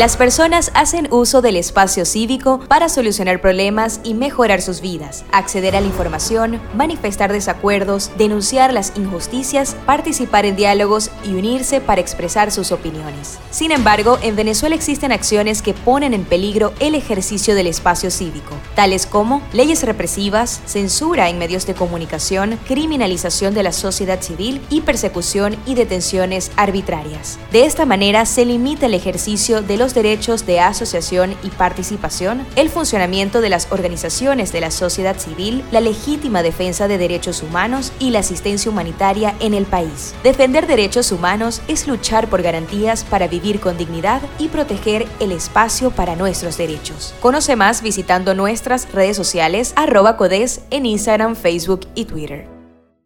Las personas hacen uso del espacio cívico para solucionar problemas y mejorar sus vidas, acceder a la información, manifestar desacuerdos, denunciar las injusticias, participar en diálogos y unirse para expresar sus opiniones. Sin embargo, en Venezuela existen acciones que ponen en peligro el ejercicio del espacio cívico, tales como leyes represivas, censura en medios de comunicación, criminalización de la sociedad civil y persecución y detenciones arbitrarias. De esta manera se limita el ejercicio de los derechos de asociación y participación, el funcionamiento de las organizaciones de la sociedad civil, la legítima defensa de derechos humanos y la asistencia humanitaria en el país. Defender derechos humanos es luchar por garantías para vivir con dignidad y proteger el espacio para nuestros derechos. Conoce más visitando nuestras redes sociales arroba codes en Instagram, Facebook y Twitter.